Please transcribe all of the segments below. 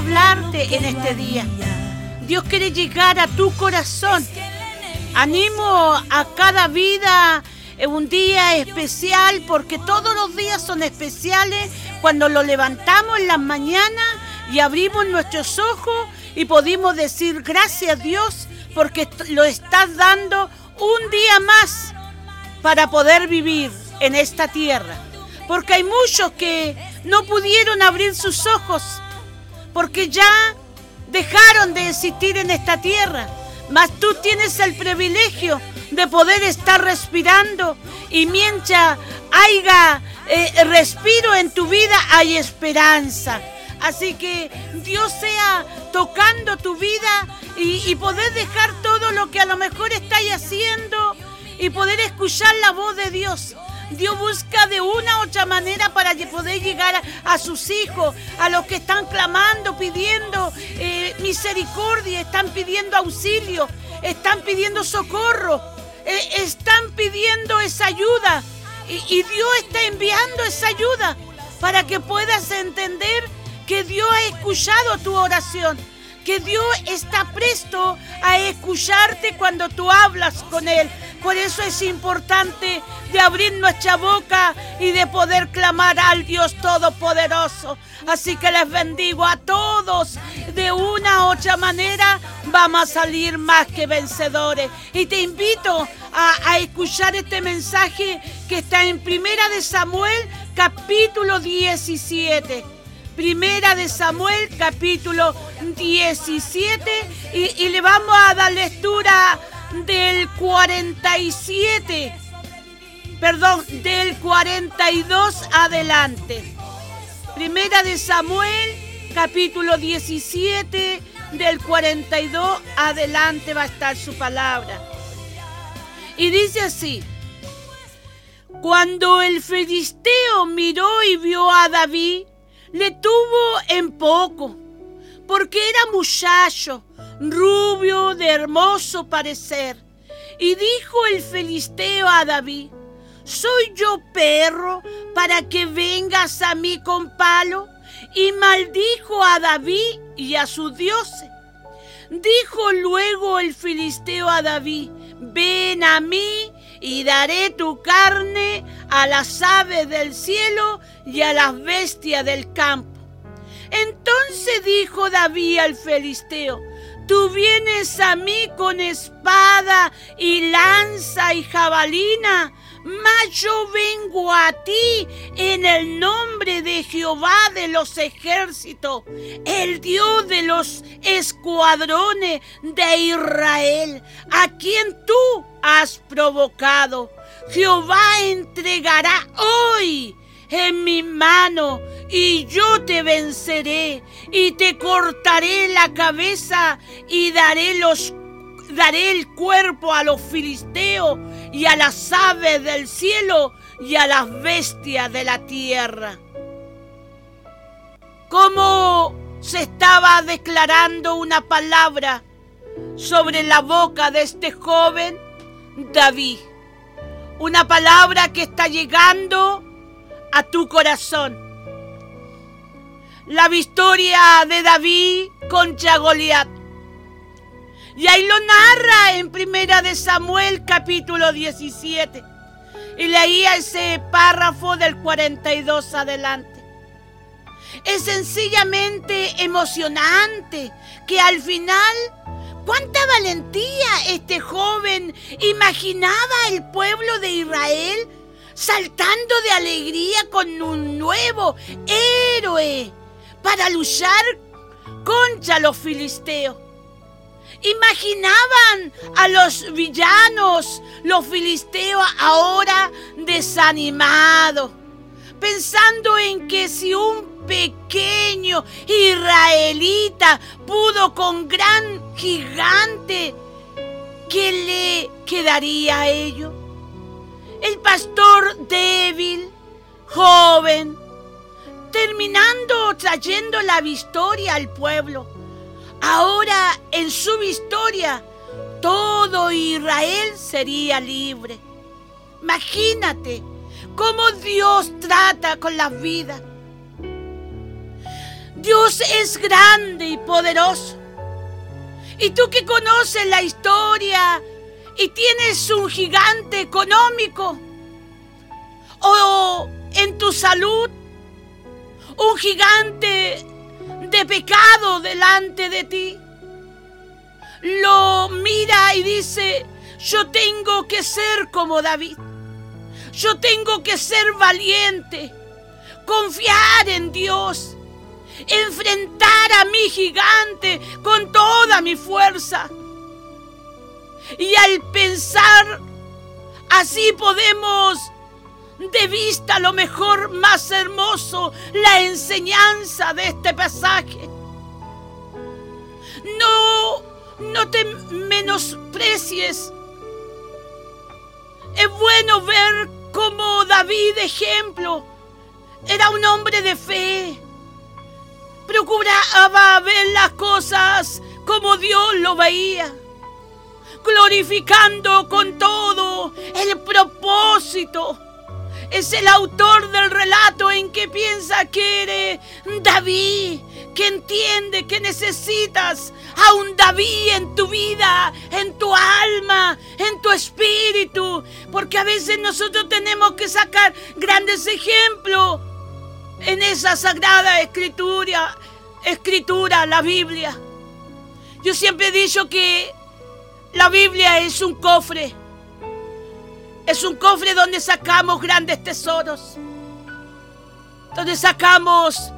hablarte en este día. Dios quiere llegar a tu corazón. Animo a cada vida en un día especial porque todos los días son especiales cuando lo levantamos en las mañanas y abrimos nuestros ojos y podemos decir gracias Dios porque lo estás dando un día más para poder vivir en esta tierra. Porque hay muchos que no pudieron abrir sus ojos porque ya dejaron de existir en esta tierra. Mas tú tienes el privilegio de poder estar respirando y mientras haya eh, respiro en tu vida hay esperanza. Así que Dios sea tocando tu vida y, y poder dejar todo lo que a lo mejor estáis haciendo y poder escuchar la voz de Dios. Dios busca de una u otra manera para poder llegar a, sus hijos, a los que están clamando, pidiendo eh, misericordia, están pidiendo auxilio, están pidiendo socorro, eh, están pidiendo esa ayuda. y Dios está enviando esa ayuda para que puedas entender que Dios ha escuchado tu oración que Dios está presto a escucharte cuando tú hablas con Él. Por eso es importante de abrir nuestra boca y de poder clamar al Dios Todopoderoso. Así que les bendigo a todos. De una u otra manera vamos a salir más que vencedores. Y te invito a, a escuchar este mensaje que está en Primera de Samuel capítulo 17. Primera de Samuel capítulo 17 y, le vamos a dar lectura del 47, perdón, del 42 adelante. Primera de Samuel capítulo 17 del 42 adelante va a estar su palabra. Y dice así, cuando el filisteo miró y vio a David, le tuvo en poco, porque era muchacho, rubio, de hermoso parecer. Y dijo el filisteo a David, ¿soy yo perro para que vengas a mí con palo? Y maldijo a David y a sus dioses. Dijo luego el filisteo a David, ven a mí y daré tu carne a las aves del cielo y a las bestias del campo. Entonces dijo David al Filisteo, tú vienes a mí con espada y lanza y jabalina, mas yo vengo a ti en el nombre de Jehová de los ejércitos, el Dios de los escuadrones de Israel, a quien tú has provocado. Jehová entregará hoy en mi mano y yo te venceré y te cortaré la cabeza y daré los daré el cuerpo a los filisteos y a las aves del cielo y a las bestias de la tierra. Como se estaba declarando una palabra sobre la boca de este joven David. Una palabra que está llegando a tu corazón. La victoria de David contra Goliat. Y ahí lo narra en Primera de Samuel capítulo 17. Y leía ese párrafo del 42 adelante. Es sencillamente emocionante que al final, cuánta valentía este joven imaginaba el pueblo de Israel saltando de alegría con un nuevo héroe para luchar contra los filisteos. Imaginaban a los villanos, los filisteos ahora desanimados, pensando en que si un pequeño israelita pudo con gran gigante ¿qué le quedaría a ello? El pastor débil, joven, terminando trayendo la victoria al pueblo. Ahora en su victoria todo Israel sería libre. Imagínate cómo Dios trata con las vidas. Dios es grande y poderoso. Y tú que conoces la historia y tienes un gigante económico o en tu salud, un gigante de pecado delante de ti, lo mira y dice, yo tengo que ser como David. Yo tengo que ser valiente, confiar en Dios, enfrentar a mi gigante con toda mi fuerza. Y al pensar así podemos de vista lo mejor más hermoso, la enseñanza de este pasaje. No, no te menosprecies. Es bueno ver como David, ejemplo, era un hombre de fe. Procuraba ver las cosas como Dios lo veía, glorificando con todo el propósito. Es el autor del relato en que piensa que eres David, que entiende que necesitas a un David en tu vida, en tu alma, en tu espíritu. Porque a veces nosotros tenemos que sacar grandes ejemplos en esa sagrada escritura, escritura, la Biblia. Yo siempre he dicho que la Biblia es un cofre. Es un cofre donde sacamos grandes tesoros. Donde sacamos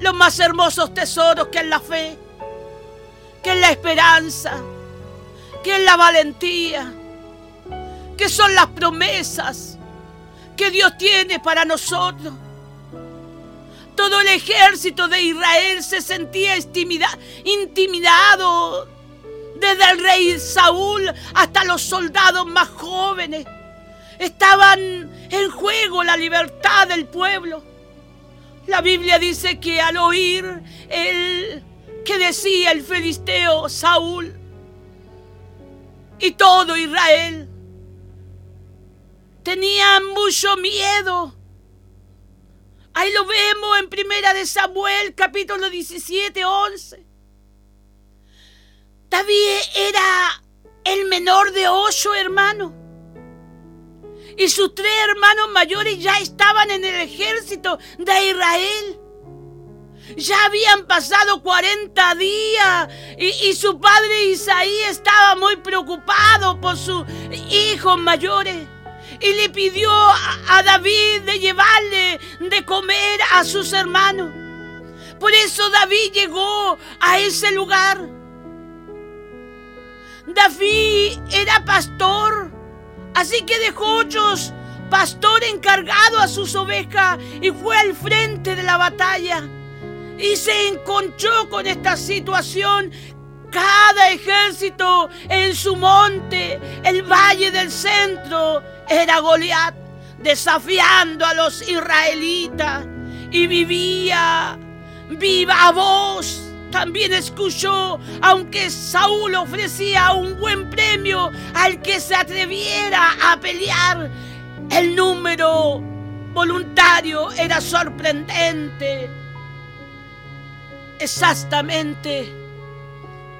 los más hermosos tesoros que es la fe, que es la esperanza, que es la valentía, que son las promesas que Dios tiene para nosotros. Todo el ejército de Israel se sentía intimidado, desde el rey Saúl hasta los soldados más jóvenes. Estaban en juego la libertad del pueblo. La Biblia dice que al oír el que decía el filisteo Saúl y todo Israel, tenían mucho miedo. Ahí lo vemos en Primera de Samuel, capítulo 17, 11. David era el menor de ocho hermanos y sus tres hermanos mayores ya estaban en el ejército de Israel. Ya habían pasado 40 días y, su padre Isaí estaba muy preocupado por sus hijos mayores y le pidió a David de llevarle de comer a sus hermanos. Por eso David llegó a ese lugar. David era pastor Así que dejó ocho pastor encargado a sus ovejas y fue al frente de la batalla. Y se encontró con esta situación. Cada ejército en su monte, el valle del centro, era Goliat, desafiando a los israelitas. Y vivía viva voz también escuchó, aunque Saúl ofrecía un buen premio al que se atreviera a pelear, el número voluntario era sorprendente. Exactamente,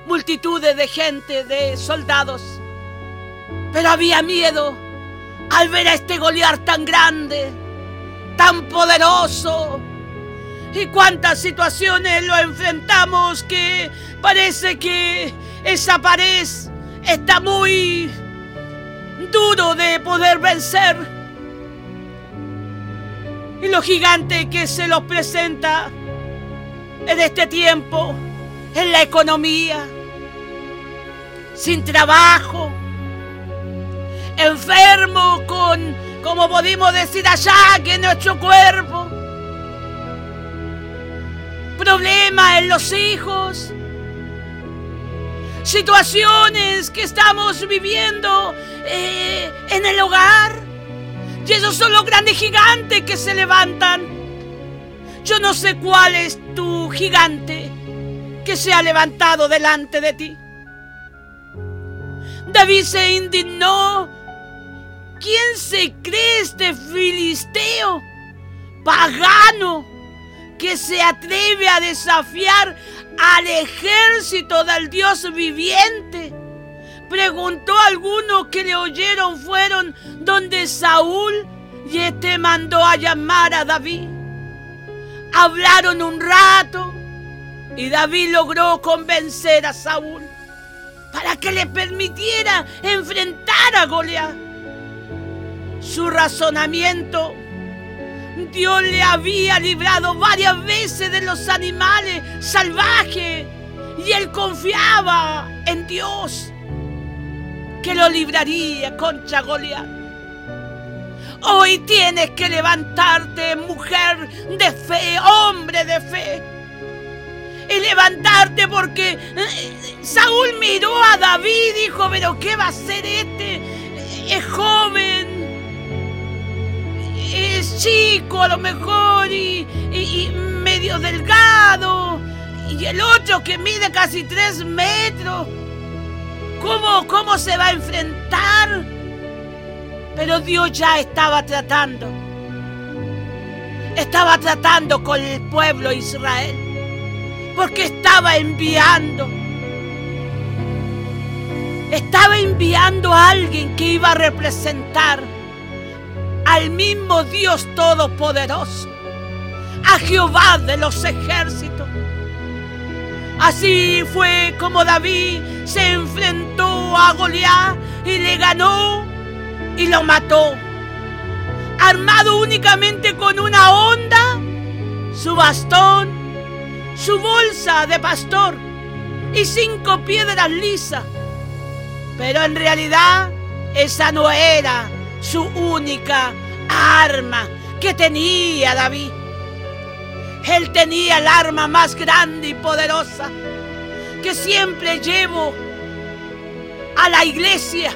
multitudes de gente, de soldados. Pero había miedo al ver a este Goliat tan grande, tan poderoso, y cuántas situaciones lo enfrentamos que parece que esa pared está muy duro de poder vencer. Y lo gigante que se los presenta en este tiempo, en la economía, sin trabajo, enfermo con, como pudimos decir allá, que nuestro cuerpo problemas en los hijos. situaciones que estamos viviendo eh, en el hogar. Y esos son los grandes gigantes que se levantan. Yo no sé cuál es tu gigante que se ha levantado delante de ti. David se indignó. ¿Quién se cree este filisteo pagano que se atreve a desafiar al ejército del Dios viviente? Preguntó alguno que le oyeron fueron donde Saúl y este mandó a llamar a David. Hablaron un rato y David logró convencer a Saúl para que le permitiera enfrentar a Goliat. Su razonamiento, Dios le había librado varias veces de los animales salvajes y él confiaba en Dios que lo libraría contra Goliat. Hoy tienes que levantarte, mujer de fe, hombre de fe y levantarte porque eh, Saúl miró a David y dijo, pero ¿qué va a hacer este? Es joven, es chico a lo mejor y, medio delgado. Y el otro que mide casi tres metros. ¿Cómo, ¿Cómo se va a enfrentar? Pero Dios ya estaba tratando. Estaba tratando con el pueblo Israel porque estaba enviando. Estaba enviando a alguien que iba a representar al mismo Dios Todopoderoso, a Jehová de los ejércitos. Así fue como David se enfrentó a Goliat y le ganó y lo mató. Armado únicamente con una onda, su bastón su bolsa de pastor y cinco piedras lisas. Pero en realidad esa no era su única arma que tenía David. Él tenía el arma más grande y poderosa que siempre llevo a la iglesia.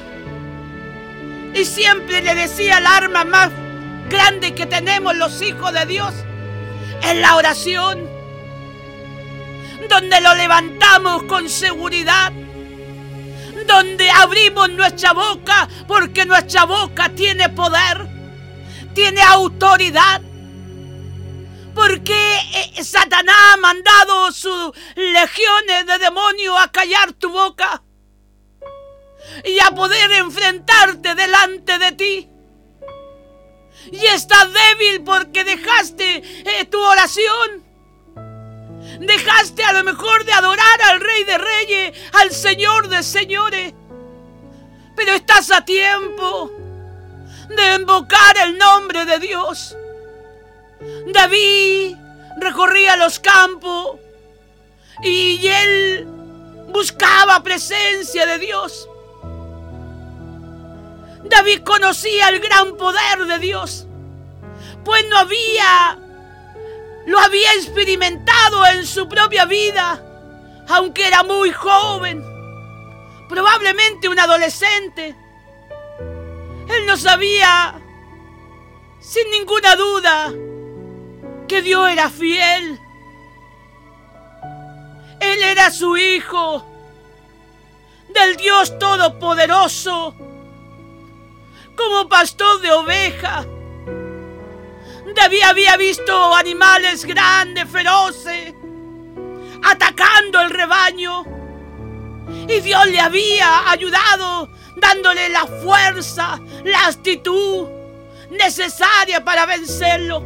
Y siempre le decía el arma más grande que tenemos los hijos de Dios es la oración donde lo levantamos con seguridad, donde abrimos nuestra boca porque nuestra boca tiene poder, tiene autoridad. Porque eh, Satanás ha mandado sus legiones de demonios a callar tu boca y a poder enfrentarte delante de ti. Y estás débil porque dejaste eh, tu oración. Dejaste a lo mejor de adorar al Rey de Reyes, al Señor de Señores. Pero estás a tiempo de invocar el nombre de Dios. David recorría los campos y él buscaba presencia de Dios. David conocía el gran poder de Dios, pues no había lo había experimentado en su propia vida, aunque era muy joven, probablemente un adolescente. Él no sabía, sin ninguna duda, que Dios era fiel. Él era su hijo del Dios Todopoderoso, como pastor de ovejas David había visto animales grandes, feroces, atacando el rebaño. Y Dios le había ayudado, dándole la fuerza, la actitud necesaria para vencerlo.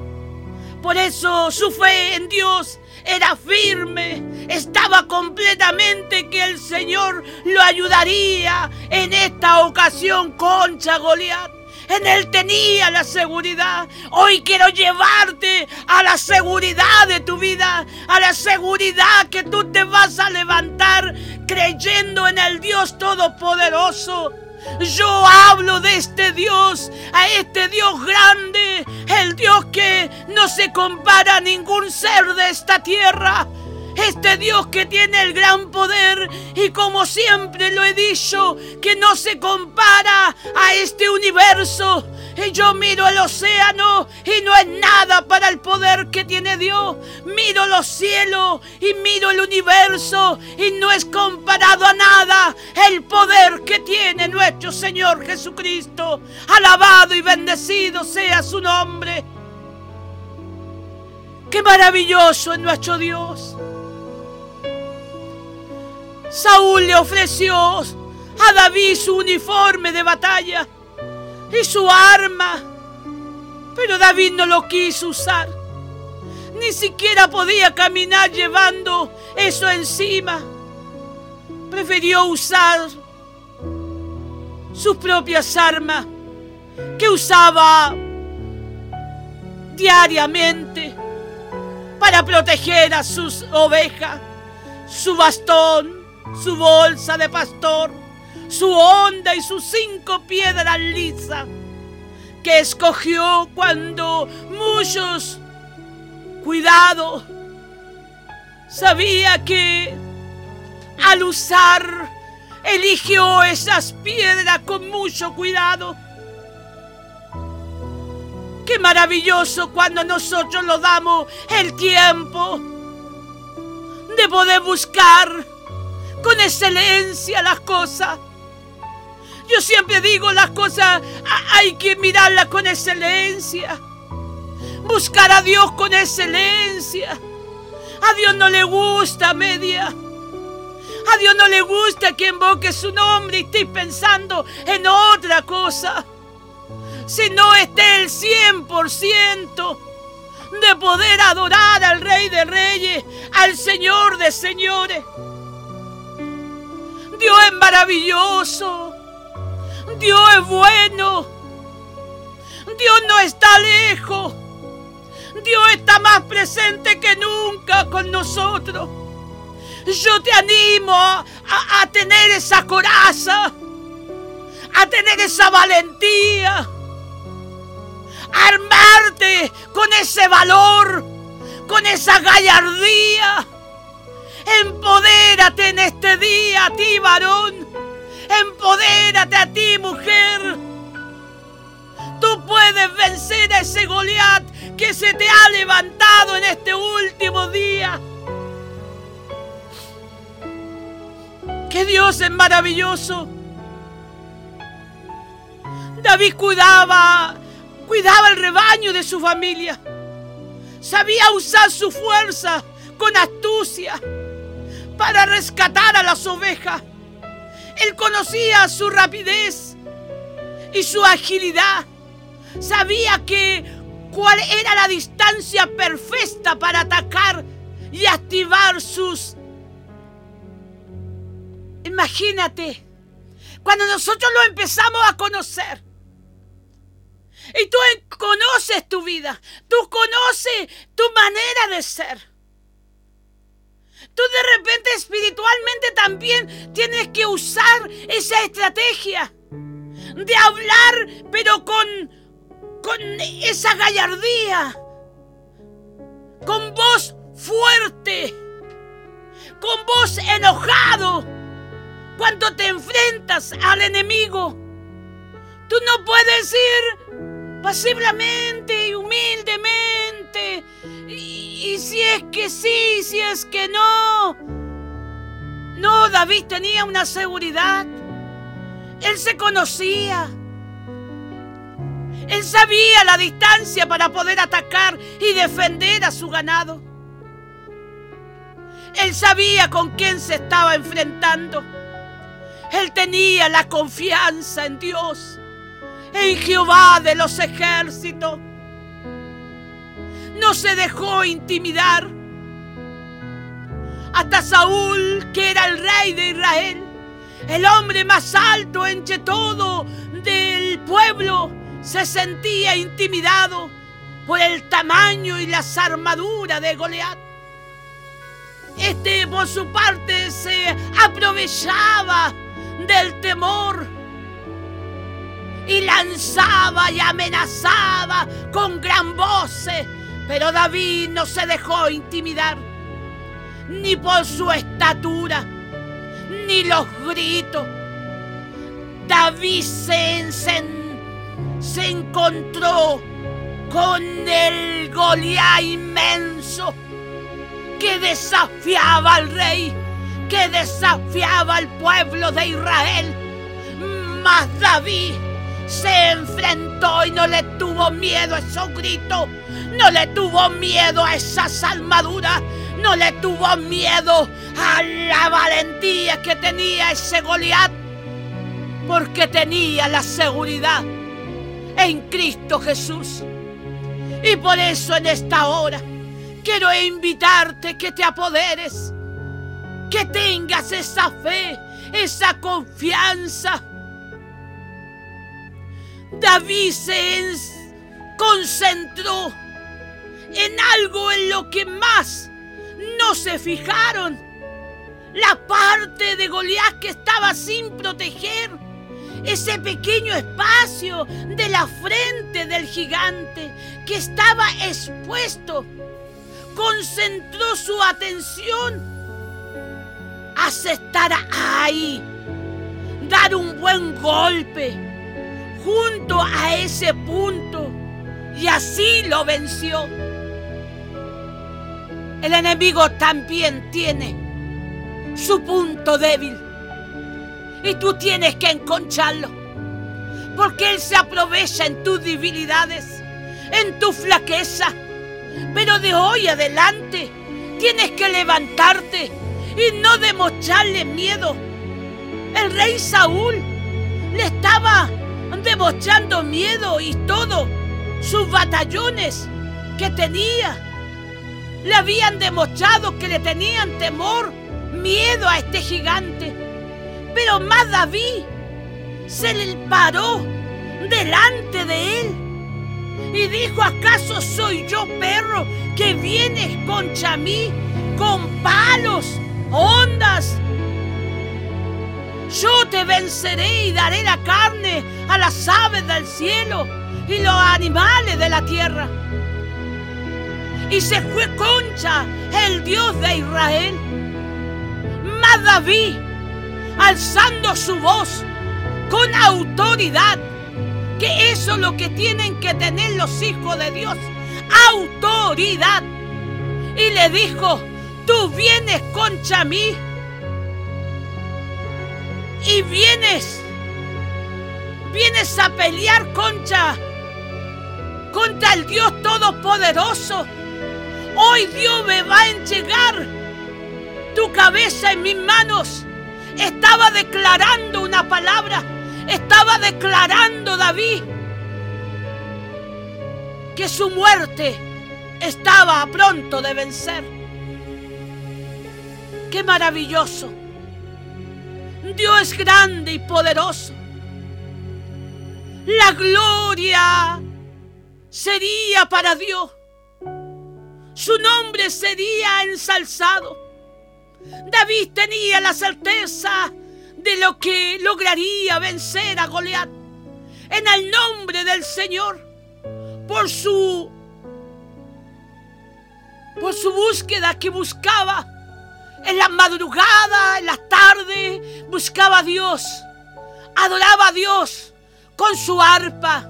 Por eso su fe en Dios era firme, estaba completamente que el Señor lo ayudaría en esta ocasión contra Goliat. En Él tenía la seguridad. Hoy quiero llevarte a la seguridad de tu vida, a la seguridad que tú te vas a levantar creyendo en el Dios Todopoderoso. Yo hablo de este Dios, a este Dios grande, el Dios que no se compara a ningún ser de esta tierra, Este Dios que tiene el gran poder y como siempre lo he dicho, que no se compara a este universo. Y yo miro el océano y no es nada para el poder que tiene Dios. Miro los cielos y miro el universo y no es comparado a nada el poder que tiene nuestro Señor Jesucristo. Alabado y bendecido sea su nombre. Qué maravilloso es nuestro Dios. Saúl le ofreció a David su uniforme de batalla y su arma, pero David no lo quiso usar. Ni siquiera podía caminar llevando eso encima. Prefirió usar sus propias armas que usaba diariamente para proteger a sus ovejas, su bastón, su bolsa de pastor, su onda y sus cinco piedras lisas que escogió cuando muchos, cuidado, sabía que al usar eligió esas piedras con mucho cuidado. Qué maravilloso cuando nosotros lo damos el tiempo de poder buscar con excelencia las cosas. Yo siempre digo las cosas hay que mirarlas con excelencia. Buscar a Dios con excelencia. A Dios no le gusta media. A Dios no le gusta que invoque su nombre y esté pensando en otra cosa. Si no esté el 100% de poder adorar al Rey de Reyes, al Señor de Señores. Dios es maravilloso. Dios es bueno. Dios no está lejos. Dios está más presente que nunca con nosotros. Yo te animo a, tener esa coraza, a tener esa valentía, a armarte con ese valor, con esa gallardía Empodérate en este día a ti, varón. Empodérate a ti, mujer. Tú puedes vencer a ese Goliat que se te ha levantado en este último día. Que Dios es maravilloso. David cuidaba, cuidaba el rebaño de su familia. Sabía usar su fuerza con astucia para rescatar a las ovejas. Él conocía su rapidez y su agilidad. Sabía que cuál era la distancia perfecta para atacar y activar sus... Imagínate, cuando nosotros lo empezamos a conocer, y tú conoces tu vida, tú conoces tu manera de ser. Tú de repente espiritualmente también tienes que usar esa estrategia de hablar, pero con, con esa gallardía, con voz fuerte, con voz enojado, cuando te enfrentas al enemigo. Tú no puedes ir pasiblemente y humildemente y si es que sí, si es que no. No, David tenía una seguridad. Él se conocía. Él sabía la distancia para poder atacar y defender a su ganado. Él sabía con quién se estaba enfrentando. Él tenía la confianza en Dios, en Jehová de los ejércitos no se dejó intimidar. Hasta Saúl, que era el rey de Israel, el hombre más alto entre todo del pueblo, se sentía intimidado por el tamaño y las armaduras de Goliat. Este, por su parte, se aprovechaba del temor y lanzaba y amenazaba con gran voz pero David no se dejó intimidar. ni por su estatura, ni los gritos. David se, se encontró con el Goliat inmenso que desafiaba al rey, que desafiaba al pueblo de Israel. Mas David se enfrentó y no le tuvo miedo a esos gritos, no le tuvo miedo a esas armaduras, no le tuvo miedo a la valentía que tenía ese Goliat, porque tenía la seguridad en Cristo Jesús. Y por eso en esta hora quiero invitarte que te apoderes, que tengas esa fe, esa confianza. David se concentró en algo en lo que más no se fijaron. La parte de Goliat que estaba sin proteger. Ese pequeño espacio de la frente del gigante que estaba expuesto, concentró su atención. Hacia estar ahí, dar un buen golpe. Junto a ese punto. Y así lo venció. El enemigo también tiene su punto débil y tú tienes que enconcharlo. Porque Él se aprovecha en tus debilidades, en tu flaqueza. Pero de hoy adelante tienes que levantarte y no demostrarle miedo. El rey Saúl le estaba demostrando miedo y todo. Sus batallones que tenía le habían demostrado que le tenían temor, miedo a este gigante. Pero más David se le paró delante de él y dijo, ¿acaso soy yo perro que vienes contra mí con palos, ondas? Yo te venceré y daré la carne a las aves del cielo y los animales de la tierra. Y se fue concha el Dios de Israel. Mas David alzando su voz con autoridad, que eso es lo que tienen que tener los hijos de Dios, autoridad. Y le dijo, tú vienes contra mí y vienes, vienes a pelear contra, contra el Dios Todopoderoso. Hoy Dios me va a entregar tu cabeza en mis manos estaba declarando una palabra. Estaba declarando David que su muerte estaba a pronto de vencer. Qué maravilloso. Dios es grande y poderoso. La gloria sería para Dios. Su nombre sería ensalzado. David tenía la certeza de lo que lograría vencer a Goliat. En el nombre del Señor, por su por su búsqueda que buscaba en la madrugada, en la tarde, buscaba a Dios, adoraba a Dios con su arpa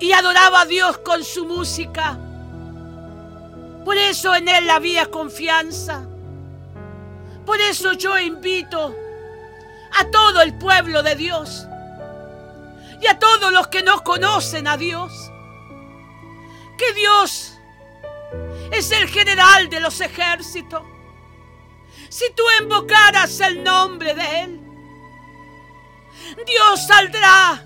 y adoraba a Dios con su música. Por eso en Él había confianza. Por eso yo invito a todo el pueblo de Dios y a todos los que no conocen a Dios, que Dios es el general de los ejércitos. Si tú invocaras el nombre de Él, Dios saldrá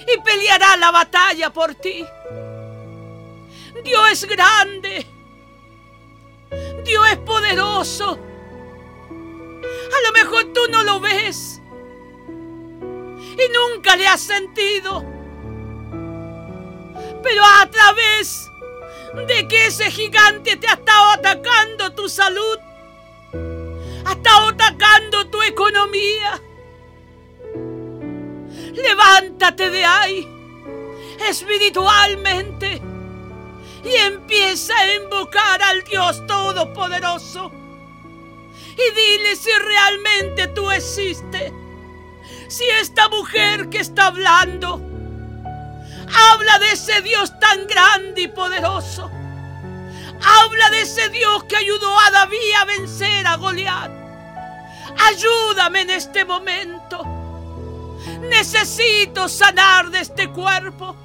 y peleará la batalla por ti. Dios es grande. Dios es poderoso. A lo mejor tú no lo ves. Y nunca le has sentido. Pero a través de que ese gigante te ha estado atacando tu salud, ha estado atacando tu economía. Levántate de ahí espiritualmente y empieza a invocar al Dios Todopoderoso. Y dile si realmente tú existes. Si esta mujer que está hablando habla de ese Dios tan grande y poderoso. Habla de ese Dios que ayudó a David a vencer a Goliat. Ayúdame en este momento. Necesito sanar de este cuerpo.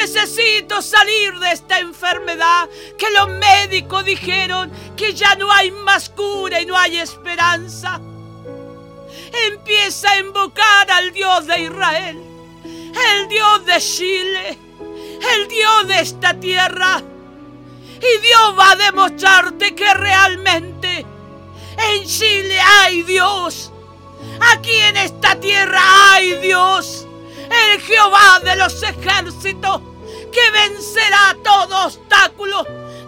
Necesito salir de esta enfermedad que los médicos dijeron que ya no hay más cura y no hay esperanza. Empieza a invocar al Dios de Israel, el Dios de Chile, el Dios de esta tierra. Y Dios va a demostrarte que realmente en Chile hay Dios. Aquí en esta tierra hay Dios. El Jehová de los ejércitos que vencerá todo obstáculo,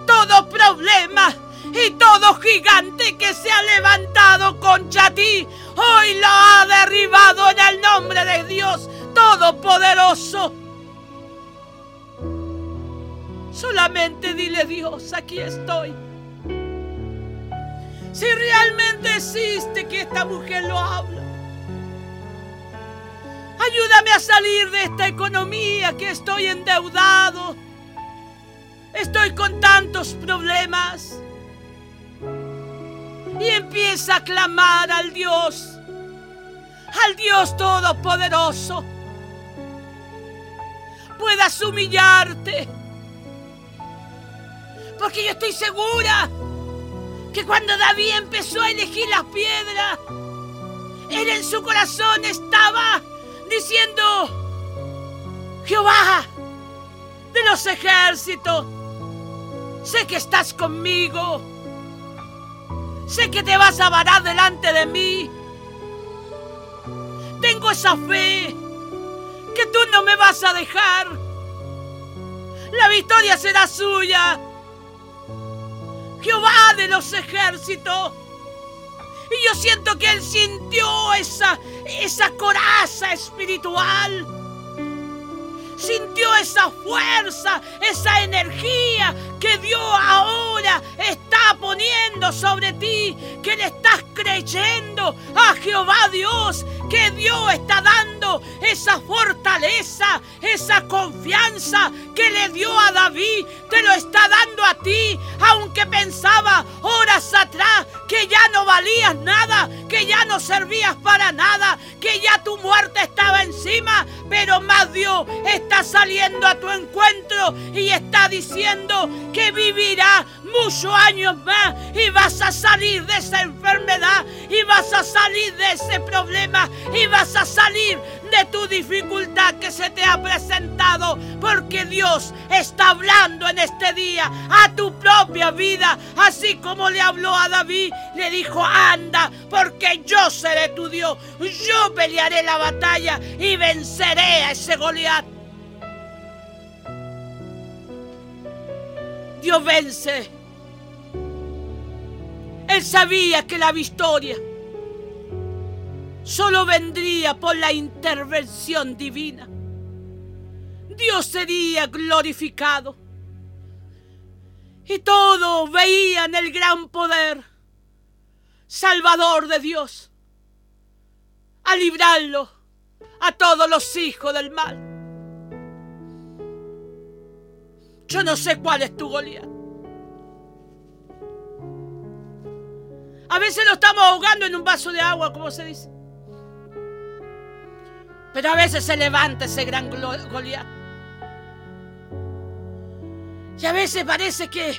todo problema y todo gigante que se ha levantado contra ti. Hoy lo ha derribado en el nombre de Dios Todopoderoso. Solamente dile Dios, aquí estoy. Si realmente existe que esta mujer lo habla. Ayúdame a salir de esta economía que estoy endeudado. Estoy con tantos problemas. Y empieza a clamar al Dios, al Dios Todopoderoso. Puedas humillarte. Porque yo estoy segura que cuando David empezó a elegir las piedras, él en su corazón estaba diciendo, Jehová de los ejércitos, sé que estás conmigo, sé que te vas a varar delante de mí, tengo esa fe que tú no me vas a dejar, la victoria será suya. Jehová de los ejércitos. Y yo siento que él sintió esa, esa coraza espiritual. Sintió esa fuerza, esa energía que Dios ahora está poniendo sobre ti, que le estás creyendo a Jehová Dios, que Dios está dando esa fortaleza, esa confianza que le dio a David, te lo está dando a ti, aunque pensaba horas atrás que ya no valías nada, que ya no servías para nada, que ya tu muerte estaba encima, pero más Dios está saliendo a tu encuentro y está diciendo que vivirá muchos años más y vas a salir de esa enfermedad y vas a salir de ese problema y vas a salir de tu dificultad que se te ha presentado porque Dios está hablando en este día a tu propia vida. Así como le habló a David le dijo anda porque yo seré tu Dios. Yo pelearé la batalla y venceré a ese Goliat Dios vence. Él sabía que la victoria solo vendría por la intervención divina. Dios sería glorificado. Y todos veían el gran poder salvador de Dios a librarlo a todos los hijos del mal. Yo no sé cuál es tu Goliat. A veces lo estamos ahogando en un vaso de agua, como se dice. Pero a veces se levanta ese gran Goliat. Y a veces parece que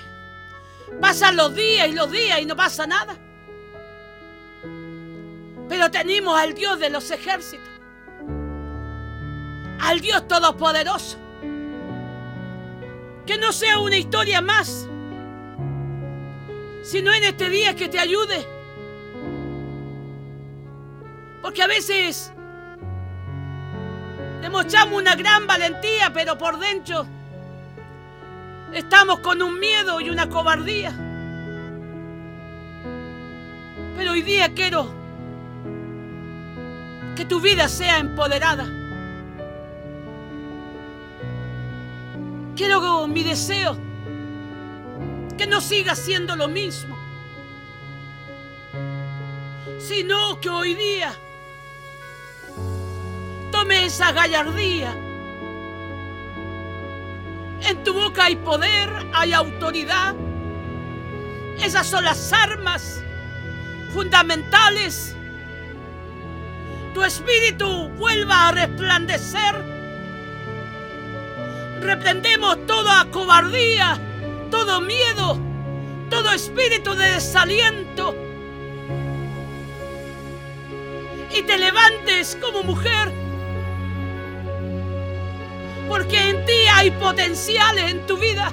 pasan los días y los días y no pasa nada. Pero tenemos al Dios de los ejércitos. Al Dios todopoderoso que no sea una historia más, sino en este día que te ayude. Porque a veces demostramos una gran valentía, pero por dentro estamos con un miedo y una cobardía. Pero hoy día quiero que tu vida sea empoderada. Quiero mi deseo que no siga siendo lo mismo, sino que hoy día tome esa gallardía. En tu boca hay poder, hay autoridad. Esas son las armas fundamentales. Tu espíritu vuelva a resplandecer. Reprendemos toda cobardía todo miedo, todo espíritu de desaliento. Y te levantes como mujer. Porque en ti hay potenciales en tu vida.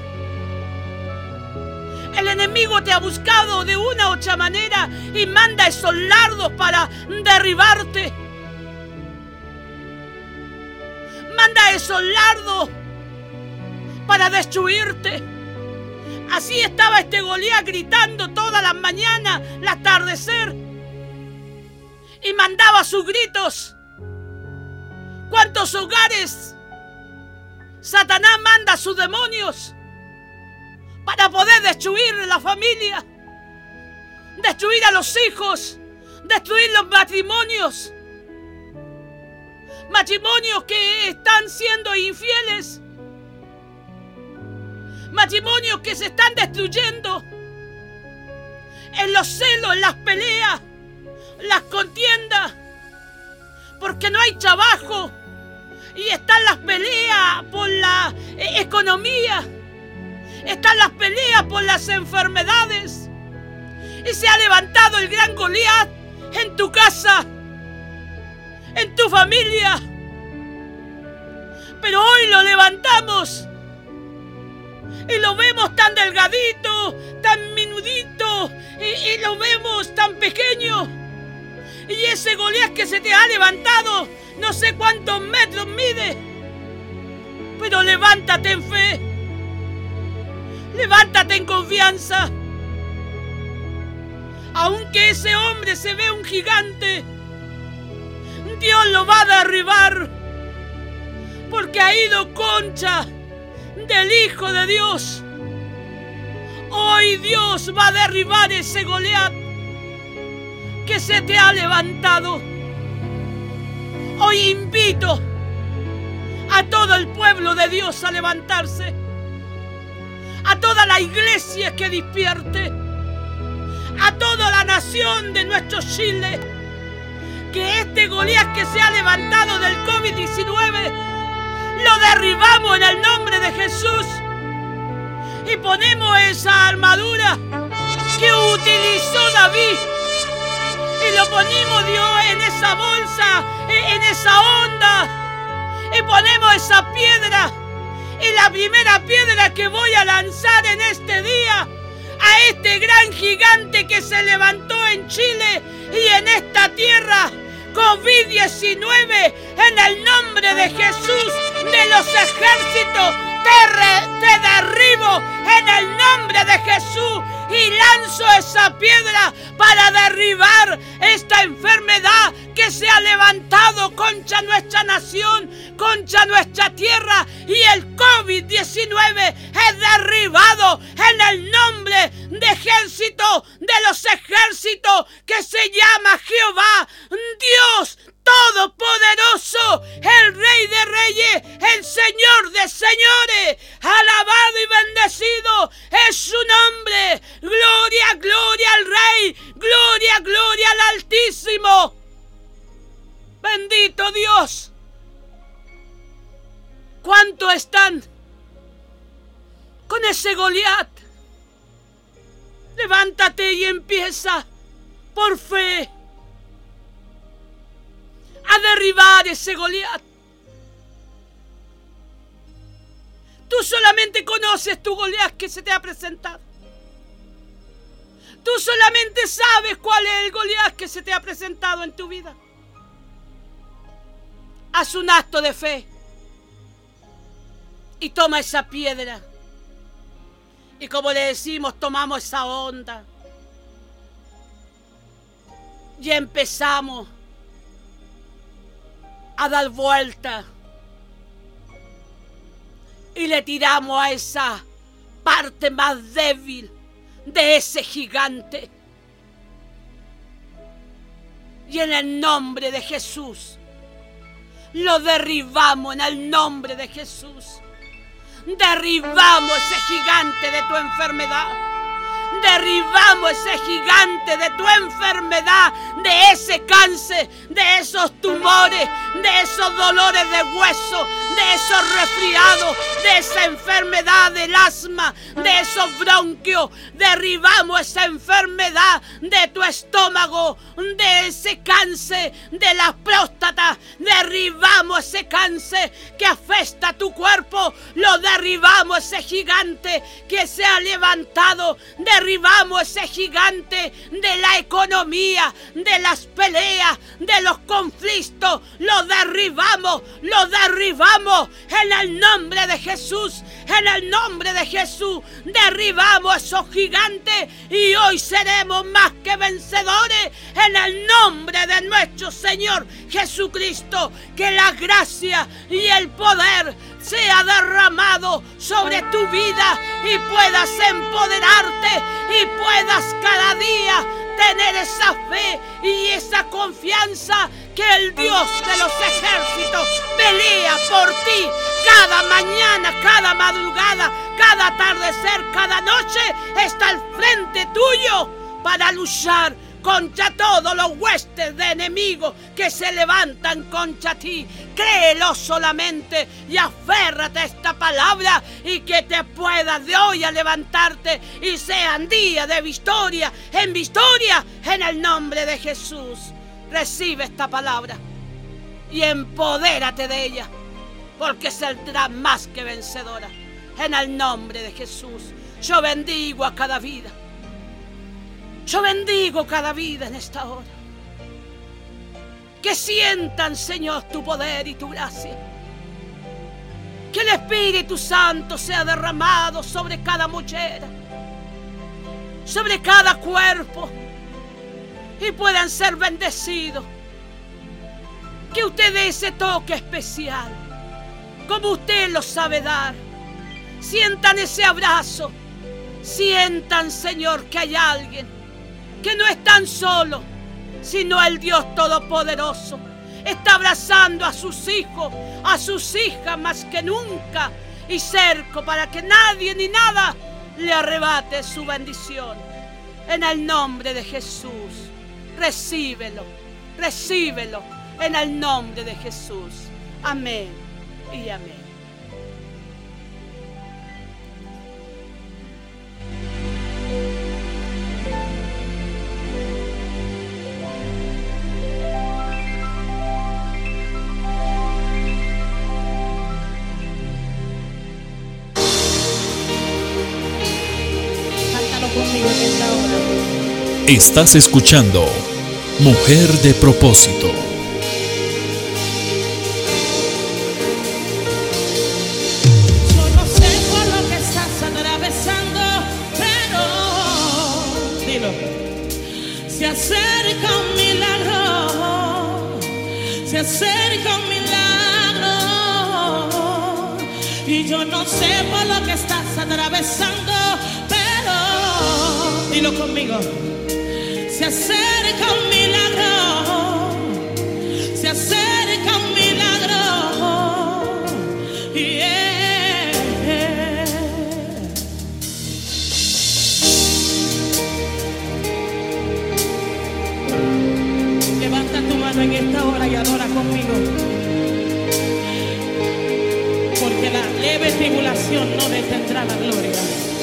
El enemigo te ha buscado de una u otra manera y manda esos lardos para derribarte. Manda esos lardos para destruirte. Así estaba este Goliat gritando todas las mañanas, el atardecer. Y mandaba sus gritos. ¿Cuántos hogares Satanás manda a sus demonios para poder destruir la familia? Destruir a los hijos, destruir los matrimonios. Matrimonios que están siendo infieles matrimonios que se están destruyendo, en los celos, en las peleas, las contiendas, porque no hay trabajo. Y están las peleas por la eh, economía, están las peleas por las enfermedades. Y se ha levantado el gran Goliat en tu casa, en tu familia. Pero hoy lo levantamos y lo vemos tan delgadito, tan minudito, y, lo vemos tan pequeño. Y ese Goliat que se te ha levantado, no sé cuántos metros mide, pero levántate en fe, levántate en confianza. Aunque ese hombre se ve un gigante, Dios lo va a derribar, porque ha ido concha del Hijo de Dios. Hoy Dios va a derribar ese Goliat que se te ha levantado. Hoy invito a todo el pueblo de Dios a levantarse. A toda la iglesia que despierte. A toda la nación de nuestro Chile. Que este Goliat que se ha levantado del COVID-19 lo derribamos en el nombre de Jesús. Y ponemos esa armadura que utilizó David. Y lo ponemos Dios en esa bolsa, en esa onda. Y ponemos esa piedra. Y la primera piedra que voy a lanzar en este día a este gran gigante que se levantó en Chile y en esta tierra COVID-19 en el nombre de Jesús de los ejércitos. Te, derribo en el nombre de Jesús y lanzo esa piedra para derribar esta enfermedad que se ha levantado contra nuestra nación, contra nuestra tierra y el COVID-19 es derribado en el nombre de ejército, de los ejércitos que se llama Jehová, Dios Todopoderoso, el Rey de Reyes, el Señor de Señores, alabado y bendecido es su nombre. Gloria, gloria al Rey, gloria, gloria al Altísimo. Bendito Dios. ¿Cuánto están con ese Goliat? Levántate y empieza por fe a derribar ese Goliat. Tú solamente conoces tu Goliat que se te ha presentado. Tú solamente sabes cuál es el Goliat que se te ha presentado en tu vida. Haz un acto de fe y toma esa piedra. Y como le decimos, tomamos esa onda. Y empezamos a dar vuelta y le tiramos a esa parte más débil de ese gigante. Y en el nombre de Jesús, lo derribamos en el nombre de Jesús. Derribamos ese gigante de tu enfermedad. Derribamos ese gigante de tu enfermedad, de ese cáncer, de esos tumores, de esos dolores de hueso, de esos resfriados, de esa enfermedad del asma, de esos bronquios. Derribamos esa enfermedad de tu estómago, de ese cáncer de la próstata. Derribamos ese cáncer que afecta tu cuerpo. Lo derribamos ese gigante que se ha levantado. Derribamos ese gigante de la economía, de las peleas, de los conflictos. Lo derribamos, lo derribamos en el nombre de Jesús. En el nombre de Jesús derribamos esos gigantes y hoy seremos más que vencedores en el nombre de nuestro Señor Jesucristo. Que la gracia y el poder sea derramado sobre tu vida y puedas empoderarte y puedas cada día tener esa fe y esa confianza que el Dios de los ejércitos pelea por ti cada mañana, cada madrugada, cada atardecer, cada noche. Está al frente tuyo para luchar contra todos los huestes de enemigos que se levantan contra ti. Créelo solamente y aférrate a esta palabra y que te puedas de hoy a levantarte y sean días de victoria en victoria en el nombre de Jesús. Recibe esta palabra y empodérate de ella porque saldrá más que vencedora. En el nombre de Jesús, yo bendigo a cada vida yo bendigo cada vida en esta hora. Que sientan, Señor, tu poder y tu gracia. Que el Espíritu Santo sea derramado sobre cada muchera, sobre cada cuerpo y puedan ser bendecidos. Que usted dé ese toque especial, como usted lo sabe dar. Sientan ese abrazo. Sientan, Señor, que hay alguien que no es tan solo, sino el Dios Todopoderoso. Está abrazando a sus hijos, a sus hijas más que nunca y cerco para que nadie ni nada le arrebate su bendición. En el nombre de Jesús, recíbelo, recíbelo en el nombre de Jesús. Amén y amén. Estás escuchando Mujer de propósito. Yo no sé por lo que estás atravesando, pero dilo. Se acerca un milagro, se acerca un milagro. Y yo no sé por lo que estás atravesando, pero dilo conmigo se acerca un milagro, se acerca un milagro. Levanta tu mano en esta hora y adora conmigo. Porque la leve tribulación no detendrá la gloria.